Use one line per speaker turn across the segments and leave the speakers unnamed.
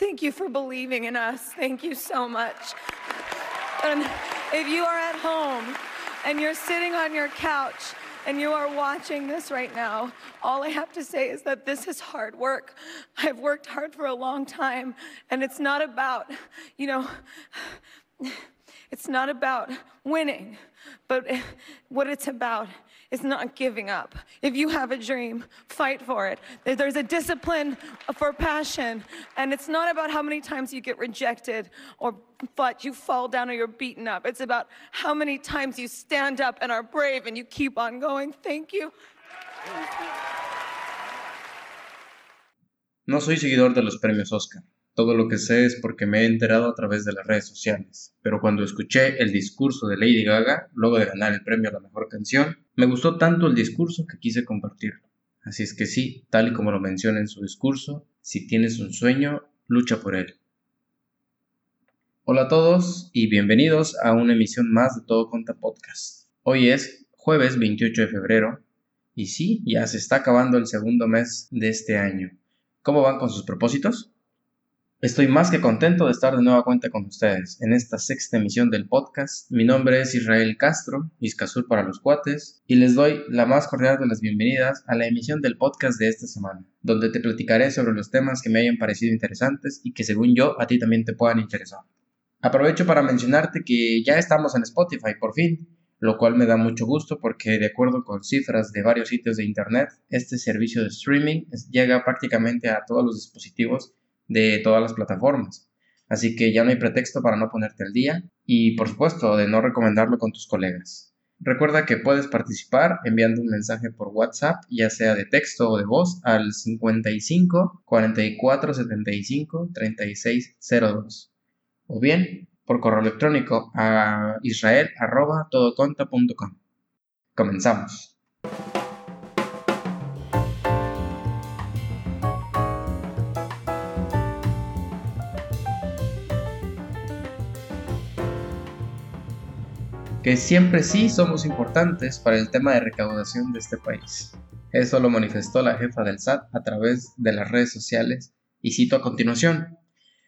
Thank you for believing in us. Thank you so much. And if you are at home and you're sitting on your couch and you are watching this right now, all I have to say is that this is hard work. I've worked hard for a long time, and it's not about, you know, it's not about winning, but what it's about is not giving up. If you have a dream, fight for it. There's a discipline for passion, and it's not about how many times you get rejected or but you fall down or you're beaten up. It's about how many times you stand up and are brave and you keep on going. Thank you.
No soy seguidor de los premios Oscar. Todo lo que sé es porque me he enterado a través de las redes sociales, pero cuando escuché el discurso de Lady Gaga, luego de ganar el premio a la mejor canción, me gustó tanto el discurso que quise compartirlo. Así es que sí, tal y como lo menciona en su discurso, si tienes un sueño, lucha por él. Hola a todos y bienvenidos a una emisión más de Todo Conta Podcast. Hoy es jueves 28 de febrero y sí, ya se está acabando el segundo mes de este año. ¿Cómo van con sus propósitos? Estoy más que contento de estar de nueva cuenta con ustedes en esta sexta emisión del podcast. Mi nombre es Israel Castro, Iscazur para los cuates, y les doy la más cordial de las bienvenidas a la emisión del podcast de esta semana, donde te platicaré sobre los temas que me hayan parecido interesantes y que según yo a ti también te puedan interesar. Aprovecho para mencionarte que ya estamos en Spotify por fin, lo cual me da mucho gusto porque de acuerdo con cifras de varios sitios de internet, este servicio de streaming llega prácticamente a todos los dispositivos de todas las plataformas. Así que ya no hay pretexto para no ponerte al día y por supuesto de no recomendarlo con tus colegas. Recuerda que puedes participar enviando un mensaje por WhatsApp, ya sea de texto o de voz, al 55 44 75 36 02. O bien por correo electrónico a israel.todoconta.com. Comenzamos. Que siempre sí somos importantes para el tema de recaudación de este país. Eso lo manifestó la jefa del SAT a través de las redes sociales y cito a continuación.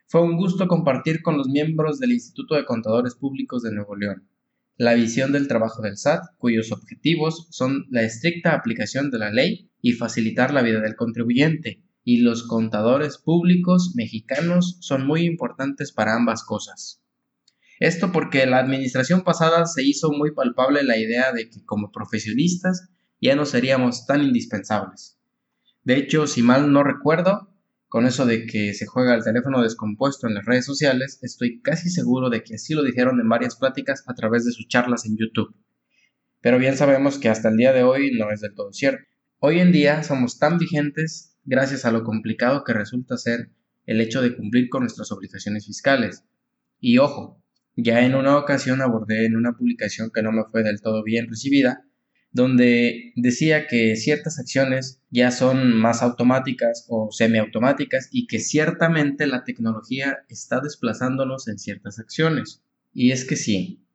Fue un gusto compartir con los miembros del Instituto de Contadores Públicos de Nuevo León la visión del trabajo del SAT, cuyos objetivos son la estricta aplicación de la ley y facilitar la vida del contribuyente, y los contadores públicos mexicanos son muy importantes para ambas cosas. Esto porque la administración pasada se hizo muy palpable la idea de que como profesionistas ya no seríamos tan indispensables. De hecho, si mal no recuerdo, con eso de que se juega el teléfono descompuesto en las redes sociales, estoy casi seguro de que así lo dijeron en varias pláticas a través de sus charlas en YouTube. Pero bien sabemos que hasta el día de hoy no es del todo cierto. Hoy en día somos tan vigentes gracias a lo complicado que resulta ser el hecho de cumplir con nuestras obligaciones fiscales. Y ojo, ya en una ocasión abordé en una publicación que no me fue del todo bien recibida, donde decía que ciertas acciones ya son más automáticas o semiautomáticas y que ciertamente la tecnología está desplazándonos en ciertas acciones. Y es que sí.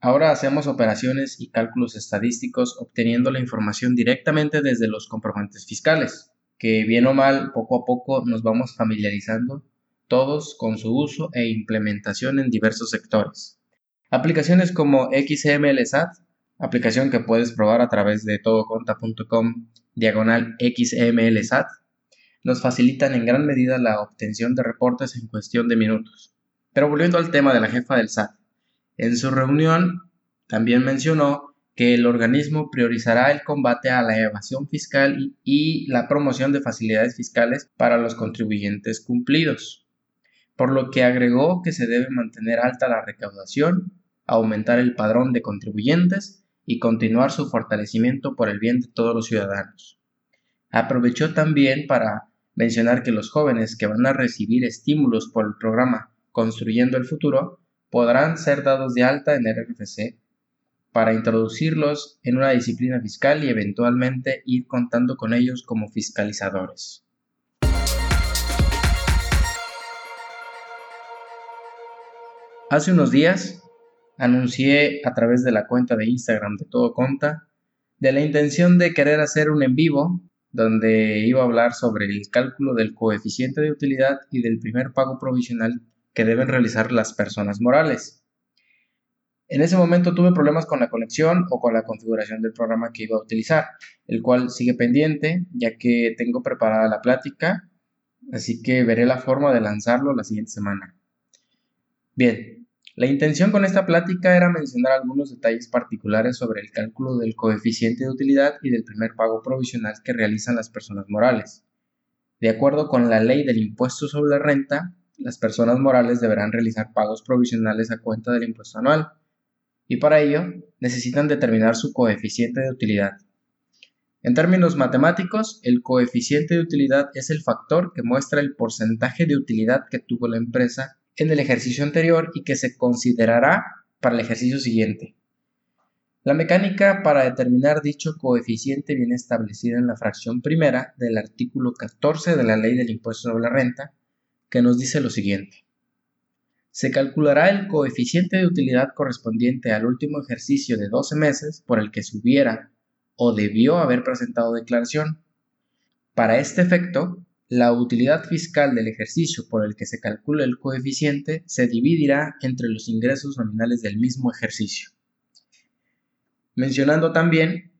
Ahora hacemos operaciones y cálculos estadísticos obteniendo la información directamente desde los comprobantes fiscales, que bien o mal poco a poco nos vamos familiarizando todos con su uso e implementación en diversos sectores. Aplicaciones como XMLSAT, aplicación que puedes probar a través de todoconta.com diagonal XMLSAT, nos facilitan en gran medida la obtención de reportes en cuestión de minutos. Pero volviendo al tema de la jefa del SAT, en su reunión también mencionó que el organismo priorizará el combate a la evasión fiscal y la promoción de facilidades fiscales para los contribuyentes cumplidos por lo que agregó que se debe mantener alta la recaudación, aumentar el padrón de contribuyentes y continuar su fortalecimiento por el bien de todos los ciudadanos. Aprovechó también para mencionar que los jóvenes que van a recibir estímulos por el programa Construyendo el Futuro podrán ser dados de alta en el RFC para introducirlos en una disciplina fiscal y eventualmente ir contando con ellos como fiscalizadores. Hace unos días anuncié a través de la cuenta de Instagram de Todo Conta de la intención de querer hacer un en vivo donde iba a hablar sobre el cálculo del coeficiente de utilidad y del primer pago provisional que deben realizar las personas morales. En ese momento tuve problemas con la conexión o con la configuración del programa que iba a utilizar, el cual sigue pendiente ya que tengo preparada la plática, así que veré la forma de lanzarlo la siguiente semana. Bien, la intención con esta plática era mencionar algunos detalles particulares sobre el cálculo del coeficiente de utilidad y del primer pago provisional que realizan las personas morales. De acuerdo con la ley del impuesto sobre la renta, las personas morales deberán realizar pagos provisionales a cuenta del impuesto anual, y para ello necesitan determinar su coeficiente de utilidad. En términos matemáticos, el coeficiente de utilidad es el factor que muestra el porcentaje de utilidad que tuvo la empresa en el ejercicio anterior y que se considerará para el ejercicio siguiente. La mecánica para determinar dicho coeficiente viene establecida en la fracción primera del artículo 14 de la Ley del Impuesto sobre la Renta, que nos dice lo siguiente. Se calculará el coeficiente de utilidad correspondiente al último ejercicio de 12 meses por el que se hubiera o debió haber presentado declaración. Para este efecto, la utilidad fiscal del ejercicio por el que se calcula el coeficiente se dividirá entre los ingresos nominales del mismo ejercicio. Mencionando también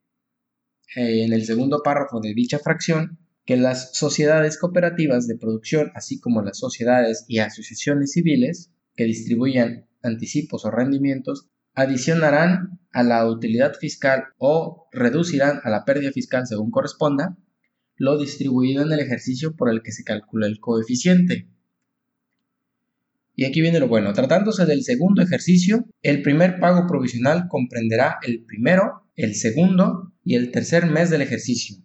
eh, en el segundo párrafo de dicha fracción que las sociedades cooperativas de producción, así como las sociedades y asociaciones civiles que distribuyan anticipos o rendimientos, adicionarán a la utilidad fiscal o reducirán a la pérdida fiscal según corresponda lo distribuido en el ejercicio por el que se calcula el coeficiente. Y aquí viene lo bueno. Tratándose del segundo ejercicio, el primer pago provisional comprenderá el primero, el segundo y el tercer mes del ejercicio,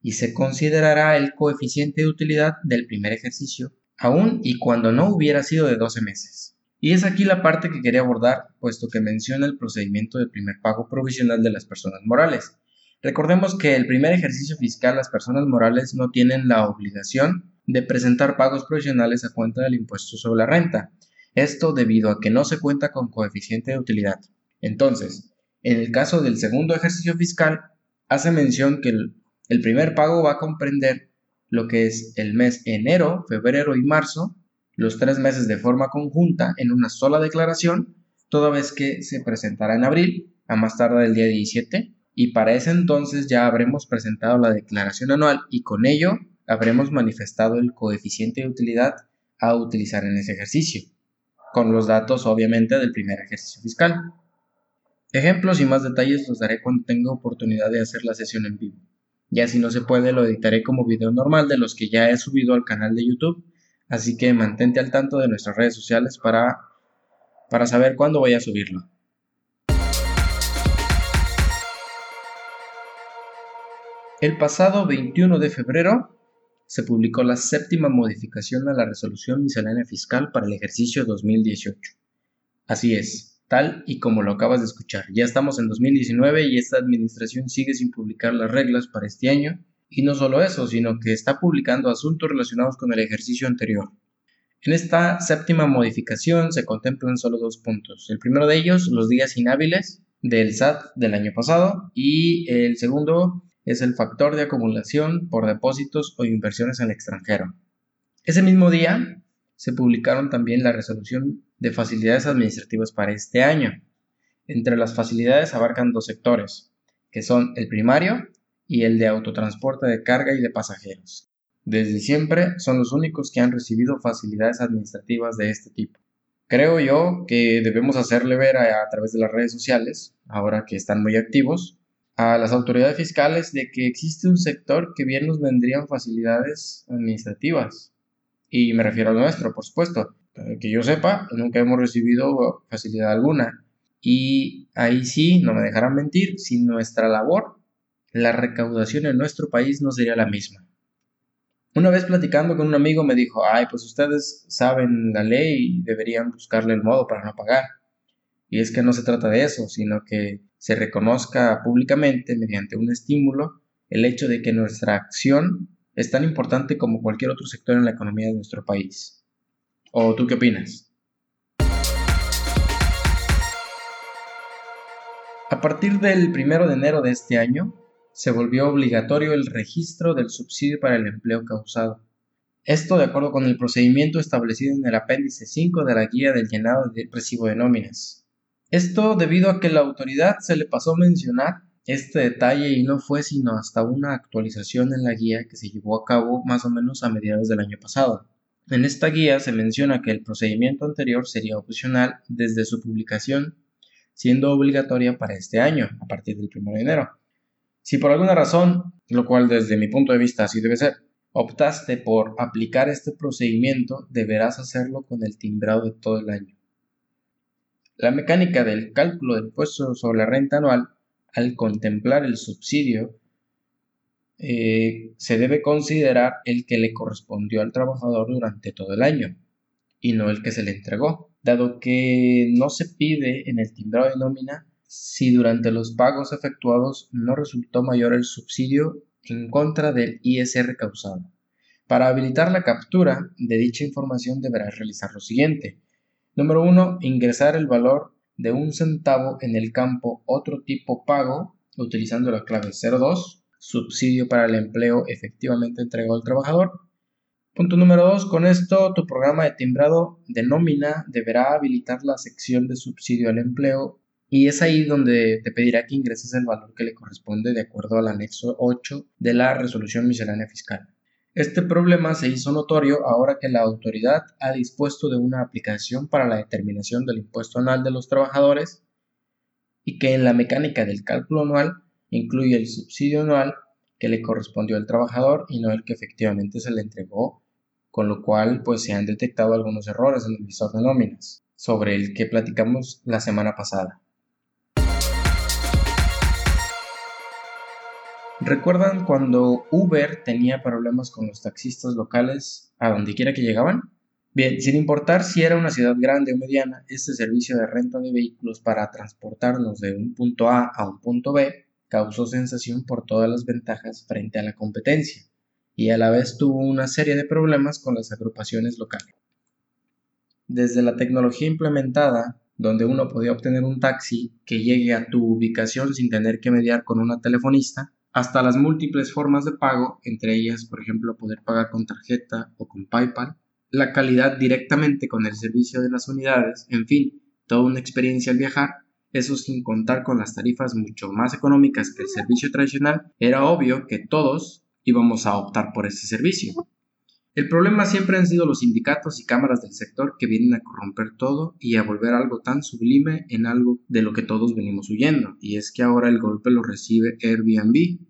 y se considerará el coeficiente de utilidad del primer ejercicio, aun y cuando no hubiera sido de 12 meses. Y es aquí la parte que quería abordar, puesto que menciona el procedimiento del primer pago provisional de las personas morales. Recordemos que el primer ejercicio fiscal las personas morales no tienen la obligación de presentar pagos provisionales a cuenta del impuesto sobre la renta. Esto debido a que no se cuenta con coeficiente de utilidad. Entonces, en el caso del segundo ejercicio fiscal, hace mención que el, primer pago va a comprender lo que es el mes enero, febrero y marzo, los tres meses de forma conjunta en una sola declaración, toda vez que se presentará en abril, a más tardar el día 17, y para ese entonces ya habremos presentado la declaración anual y con ello habremos manifestado el coeficiente de utilidad a utilizar en ese ejercicio, con los datos obviamente del primer ejercicio fiscal. Ejemplos y más detalles los daré cuando tenga oportunidad de hacer la sesión en vivo. Ya si no se puede, lo editaré como video normal de los que ya he subido al canal de YouTube. Así que mantente al tanto de nuestras redes sociales para, para saber cuándo voy a subirlo. El pasado 21 de febrero se publicó la séptima modificación a la resolución miscelánea fiscal para el ejercicio 2018. Así es, tal y como lo acabas de escuchar. Ya estamos en 2019 y esta administración sigue sin publicar las reglas para este año. Y no solo eso, sino que está publicando asuntos relacionados con el ejercicio anterior. En esta séptima modificación se contemplan solo dos puntos. El primero de ellos, los días inhábiles del SAT del año pasado y el segundo es el factor de acumulación por depósitos o inversiones en el extranjero. Ese mismo día se publicaron también la resolución de facilidades administrativas para este año. Entre las facilidades abarcan dos sectores, que son el primario y el de autotransporte de carga y de pasajeros. Desde siempre son los únicos que han recibido facilidades administrativas de este tipo. Creo yo que debemos hacerle ver a, a través de las redes sociales, ahora que están muy activos, a las autoridades fiscales de que existe un sector que bien nos vendrían facilidades administrativas. Y me refiero al nuestro, por supuesto. Que yo sepa, nunca hemos recibido facilidad alguna. Y ahí sí, no me dejarán mentir, sin nuestra labor, la recaudación en nuestro país no sería la misma. Una vez platicando con un amigo me dijo, ay, pues ustedes saben la ley y deberían buscarle el modo para no pagar. Y es que no se trata de eso, sino que se reconozca públicamente mediante un estímulo el hecho de que nuestra acción es tan importante como cualquier otro sector en la economía de nuestro país. ¿O tú qué opinas? A partir del 1 de enero de este año, se volvió obligatorio el registro del subsidio para el empleo causado. Esto de acuerdo con el procedimiento establecido en el apéndice 5 de la guía del llenado de recibo de nóminas. Esto debido a que la autoridad se le pasó a mencionar este detalle y no fue sino hasta una actualización en la guía que se llevó a cabo más o menos a mediados del año pasado. En esta guía se menciona que el procedimiento anterior sería opcional desde su publicación, siendo obligatoria para este año, a partir del 1 de enero. Si por alguna razón, lo cual desde mi punto de vista así debe ser, optaste por aplicar este procedimiento, deberás hacerlo con el timbrado de todo el año. La mecánica del cálculo del impuesto sobre la renta anual, al contemplar el subsidio, eh, se debe considerar el que le correspondió al trabajador durante todo el año y no el que se le entregó, dado que no se pide en el timbrado de nómina si durante los pagos efectuados no resultó mayor el subsidio en contra del ISR causado. Para habilitar la captura de dicha información deberás realizar lo siguiente. Número 1. Ingresar el valor de un centavo en el campo otro tipo pago utilizando la clave 02, subsidio para el empleo efectivamente entregado al trabajador. Punto número 2. Con esto tu programa de timbrado de nómina deberá habilitar la sección de subsidio al empleo y es ahí donde te pedirá que ingreses el valor que le corresponde de acuerdo al anexo 8 de la resolución miscelánea fiscal. Este problema se hizo notorio ahora que la autoridad ha dispuesto de una aplicación para la determinación del impuesto anual de los trabajadores y que en la mecánica del cálculo anual incluye el subsidio anual que le correspondió al trabajador y no el que efectivamente se le entregó, con lo cual pues se han detectado algunos errores en el visor de nóminas, sobre el que platicamos la semana pasada. ¿Recuerdan cuando Uber tenía problemas con los taxistas locales a donde quiera que llegaban? Bien, sin importar si era una ciudad grande o mediana, este servicio de renta de vehículos para transportarnos de un punto A a un punto B causó sensación por todas las ventajas frente a la competencia y a la vez tuvo una serie de problemas con las agrupaciones locales. Desde la tecnología implementada, donde uno podía obtener un taxi que llegue a tu ubicación sin tener que mediar con una telefonista, hasta las múltiples formas de pago, entre ellas, por ejemplo, poder pagar con tarjeta o con PayPal, la calidad directamente con el servicio de las unidades, en fin, toda una experiencia al viajar, eso sin contar con las tarifas mucho más económicas que el servicio tradicional, era obvio que todos íbamos a optar por ese servicio. El problema siempre han sido los sindicatos y cámaras del sector que vienen a corromper todo y a volver algo tan sublime en algo de lo que todos venimos huyendo, y es que ahora el golpe lo recibe Airbnb.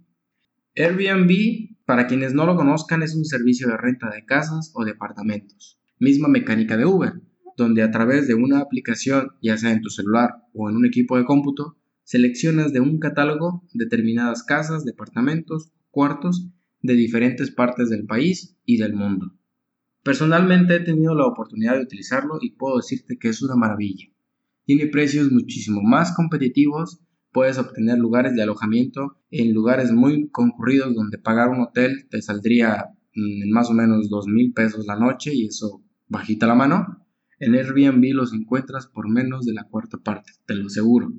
Airbnb, para quienes no lo conozcan, es un servicio de renta de casas o departamentos, misma mecánica de Uber, donde a través de una aplicación, ya sea en tu celular o en un equipo de cómputo, seleccionas de un catálogo determinadas casas, departamentos, cuartos de diferentes partes del país y del mundo. Personalmente he tenido la oportunidad de utilizarlo y puedo decirte que es una maravilla. Tiene precios muchísimo más competitivos, puedes obtener lugares de alojamiento en lugares muy concurridos donde pagar un hotel te saldría mm, en más o menos dos mil pesos la noche y eso bajita la mano. En Airbnb los encuentras por menos de la cuarta parte, te lo aseguro.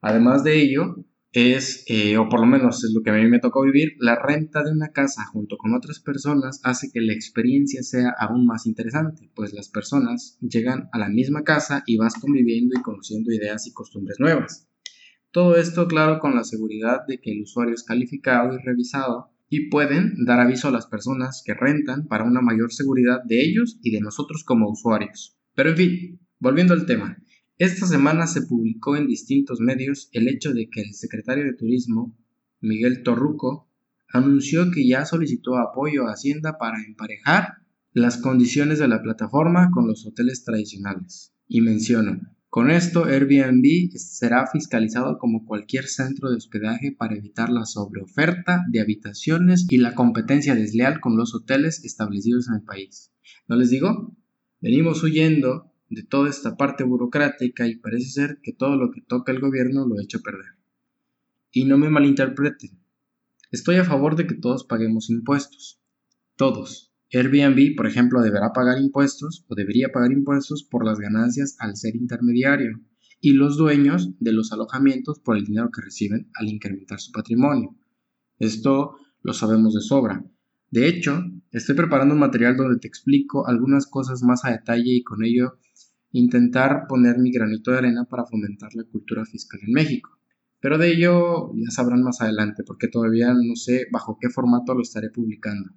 Además de ello, es, eh, o por lo menos es lo que a mí me tocó vivir, la renta de una casa junto con otras personas hace que la experiencia sea aún más interesante, pues las personas llegan a la misma casa y vas conviviendo y conociendo ideas y costumbres nuevas. Todo esto, claro, con la seguridad de que el usuario es calificado y revisado y pueden dar aviso a las personas que rentan para una mayor seguridad de ellos y de nosotros como usuarios. Pero en fin, volviendo al tema, esta semana se publicó en distintos medios el hecho de que el secretario de Turismo, Miguel Torruco, anunció que ya solicitó apoyo a Hacienda para emparejar las condiciones de la plataforma con los hoteles tradicionales. Y menciono, con esto Airbnb será fiscalizado como cualquier centro de hospedaje para evitar la sobreoferta de habitaciones y la competencia desleal con los hoteles establecidos en el país. ¿No les digo? Venimos huyendo de toda esta parte burocrática y parece ser que todo lo que toca el gobierno lo echa a perder. Y no me malinterpreten. Estoy a favor de que todos paguemos impuestos. Todos. Airbnb, por ejemplo, deberá pagar impuestos o debería pagar impuestos por las ganancias al ser intermediario y los dueños de los alojamientos por el dinero que reciben al incrementar su patrimonio. Esto lo sabemos de sobra. De hecho, estoy preparando un material donde te explico algunas cosas más a detalle y con ello intentar poner mi granito de arena para fomentar la cultura fiscal en México. Pero de ello ya sabrán más adelante porque todavía no sé bajo qué formato lo estaré publicando.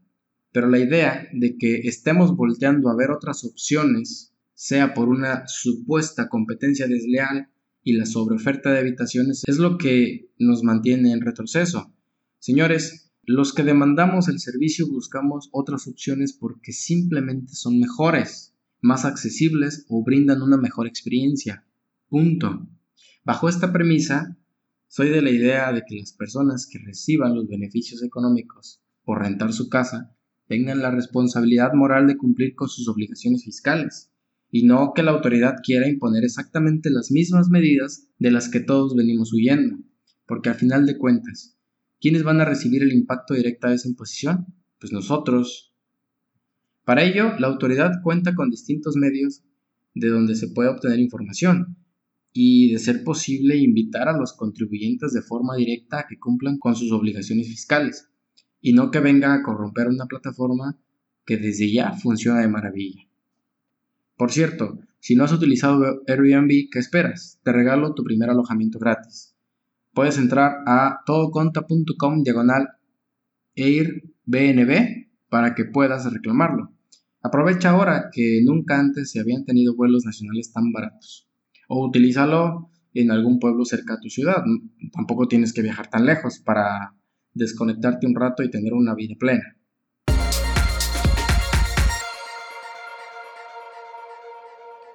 Pero la idea de que estemos volteando a ver otras opciones, sea por una supuesta competencia desleal y la sobreoferta de habitaciones, es lo que nos mantiene en retroceso. Señores, los que demandamos el servicio buscamos otras opciones porque simplemente son mejores, más accesibles o brindan una mejor experiencia. Punto. Bajo esta premisa, soy de la idea de que las personas que reciban los beneficios económicos por rentar su casa tengan la responsabilidad moral de cumplir con sus obligaciones fiscales, y no que la autoridad quiera imponer exactamente las mismas medidas de las que todos venimos huyendo, porque al final de cuentas, ¿quiénes van a recibir el impacto directo de esa imposición? Pues nosotros. Para ello, la autoridad cuenta con distintos medios de donde se puede obtener información, y de ser posible invitar a los contribuyentes de forma directa a que cumplan con sus obligaciones fiscales y no que venga a corromper una plataforma que desde ya funciona de maravilla. Por cierto, si no has utilizado Airbnb, ¿qué esperas? Te regalo tu primer alojamiento gratis. Puedes entrar a todoconta.com diagonal Airbnb para que puedas reclamarlo. Aprovecha ahora que nunca antes se habían tenido vuelos nacionales tan baratos. O utilízalo en algún pueblo cerca a tu ciudad. Tampoco tienes que viajar tan lejos para desconectarte un rato y tener una vida plena.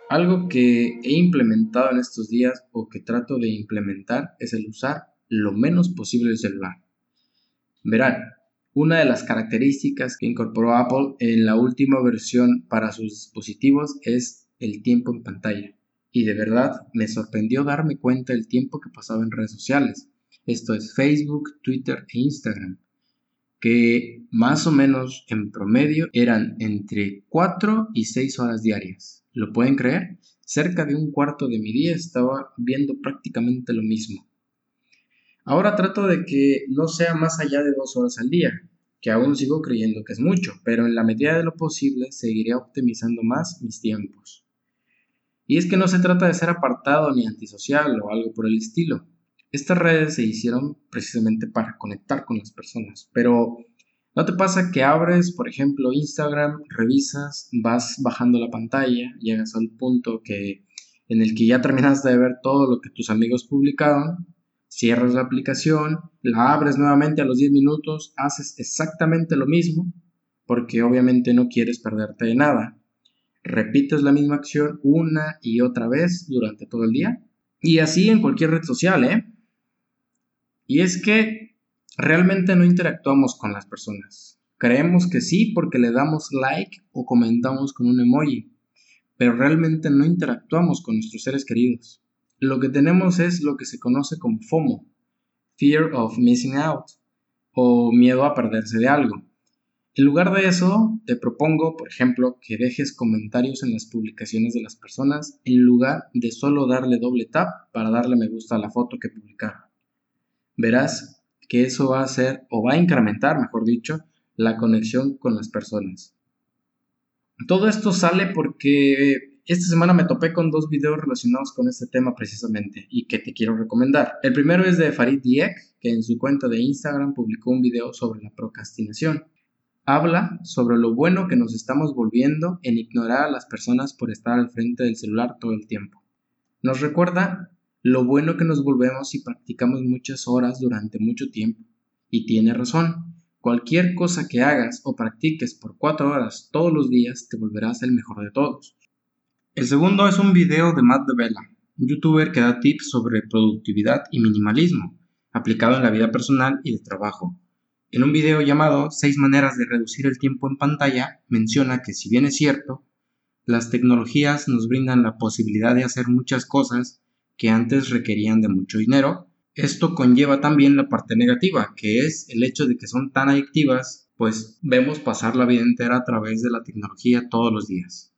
Algo que he implementado en estos días o que trato de implementar es el usar lo menos posible el celular. Verán, una de las características que incorporó Apple en la última versión para sus dispositivos es el tiempo en pantalla. Y de verdad me sorprendió darme cuenta del tiempo que pasaba en redes sociales esto es Facebook, Twitter e Instagram, que más o menos en promedio eran entre 4 y 6 horas diarias. ¿Lo pueden creer? Cerca de un cuarto de mi día estaba viendo prácticamente lo mismo. Ahora trato de que no sea más allá de 2 horas al día, que aún sigo creyendo que es mucho, pero en la medida de lo posible seguiré optimizando más mis tiempos. Y es que no se trata de ser apartado ni antisocial o algo por el estilo. Estas redes se hicieron precisamente para conectar con las personas, pero ¿no te pasa que abres, por ejemplo, Instagram, revisas, vas bajando la pantalla, llegas al punto que en el que ya terminaste de ver todo lo que tus amigos publicaron, cierras la aplicación, la abres nuevamente a los 10 minutos, haces exactamente lo mismo, porque obviamente no quieres perderte de nada. Repites la misma acción una y otra vez durante todo el día. Y así en cualquier red social, ¿eh? Y es que realmente no interactuamos con las personas. Creemos que sí porque le damos like o comentamos con un emoji, pero realmente no interactuamos con nuestros seres queridos. Lo que tenemos es lo que se conoce como FOMO, Fear of Missing Out, o miedo a perderse de algo. En lugar de eso, te propongo, por ejemplo, que dejes comentarios en las publicaciones de las personas en lugar de solo darle doble tap para darle me gusta a la foto que publicaron verás que eso va a hacer o va a incrementar, mejor dicho, la conexión con las personas. Todo esto sale porque esta semana me topé con dos videos relacionados con este tema precisamente y que te quiero recomendar. El primero es de Farid Diek, que en su cuenta de Instagram publicó un video sobre la procrastinación. Habla sobre lo bueno que nos estamos volviendo en ignorar a las personas por estar al frente del celular todo el tiempo. Nos recuerda lo bueno que nos volvemos si practicamos muchas horas durante mucho tiempo. Y tiene razón, cualquier cosa que hagas o practiques por cuatro horas todos los días te volverás el mejor de todos. El segundo es un video de Matt DeVela, un youtuber que da tips sobre productividad y minimalismo, aplicado en la vida personal y de trabajo. En un video llamado 6 maneras de reducir el tiempo en pantalla, menciona que si bien es cierto, las tecnologías nos brindan la posibilidad de hacer muchas cosas que antes requerían de mucho dinero. Esto conlleva también la parte negativa, que es el hecho de que son tan adictivas, pues vemos pasar la vida entera a través de la tecnología todos los días.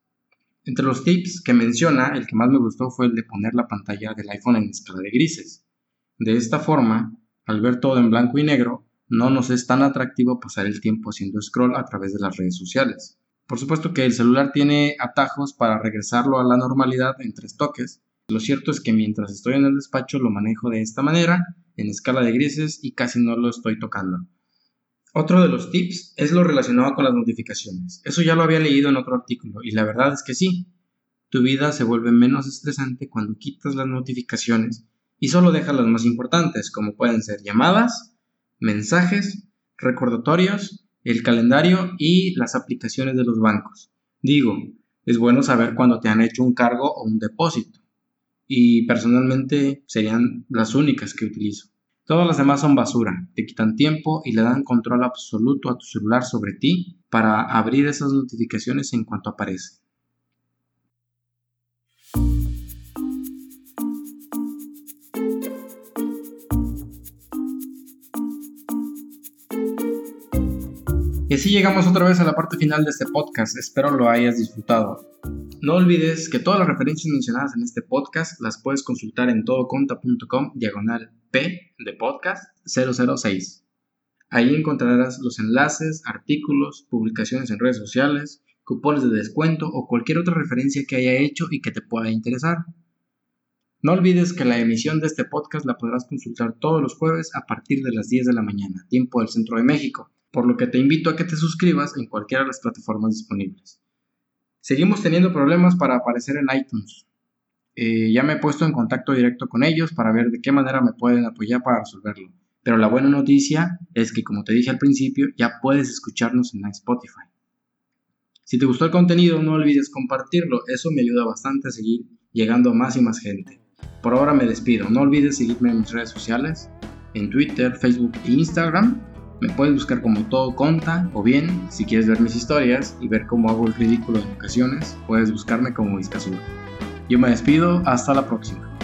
Entre los tips que menciona, el que más me gustó fue el de poner la pantalla del iPhone en escala de grises. De esta forma, al ver todo en blanco y negro, no nos es tan atractivo pasar el tiempo haciendo scroll a través de las redes sociales. Por supuesto que el celular tiene atajos para regresarlo a la normalidad en tres toques. Lo cierto es que mientras estoy en el despacho lo manejo de esta manera, en escala de grises y casi no lo estoy tocando. Otro de los tips es lo relacionado con las notificaciones. Eso ya lo había leído en otro artículo y la verdad es que sí. Tu vida se vuelve menos estresante cuando quitas las notificaciones y solo dejas las más importantes, como pueden ser llamadas, mensajes, recordatorios, el calendario y las aplicaciones de los bancos. Digo, es bueno saber cuando te han hecho un cargo o un depósito. Y personalmente serían las únicas que utilizo. Todas las demás son basura, te quitan tiempo y le dan control absoluto a tu celular sobre ti para abrir esas notificaciones en cuanto aparece. Así llegamos otra vez a la parte final de este podcast, espero lo hayas disfrutado. No olvides que todas las referencias mencionadas en este podcast las puedes consultar en todoconta.com diagonal P de podcast 006. Ahí encontrarás los enlaces, artículos, publicaciones en redes sociales, cupones de descuento o cualquier otra referencia que haya hecho y que te pueda interesar. No olvides que la emisión de este podcast la podrás consultar todos los jueves a partir de las 10 de la mañana, tiempo del centro de México por lo que te invito a que te suscribas en cualquiera de las plataformas disponibles. Seguimos teniendo problemas para aparecer en iTunes. Eh, ya me he puesto en contacto directo con ellos para ver de qué manera me pueden apoyar para resolverlo. Pero la buena noticia es que, como te dije al principio, ya puedes escucharnos en Spotify. Si te gustó el contenido, no olvides compartirlo, eso me ayuda bastante a seguir llegando a más y más gente. Por ahora me despido, no olvides seguirme en mis redes sociales, en Twitter, Facebook e Instagram me puedes buscar como todo conta o bien, si quieres ver mis historias y ver cómo hago el ridículo en ocasiones, puedes buscarme como Vizcazur. Yo me despido, hasta la próxima.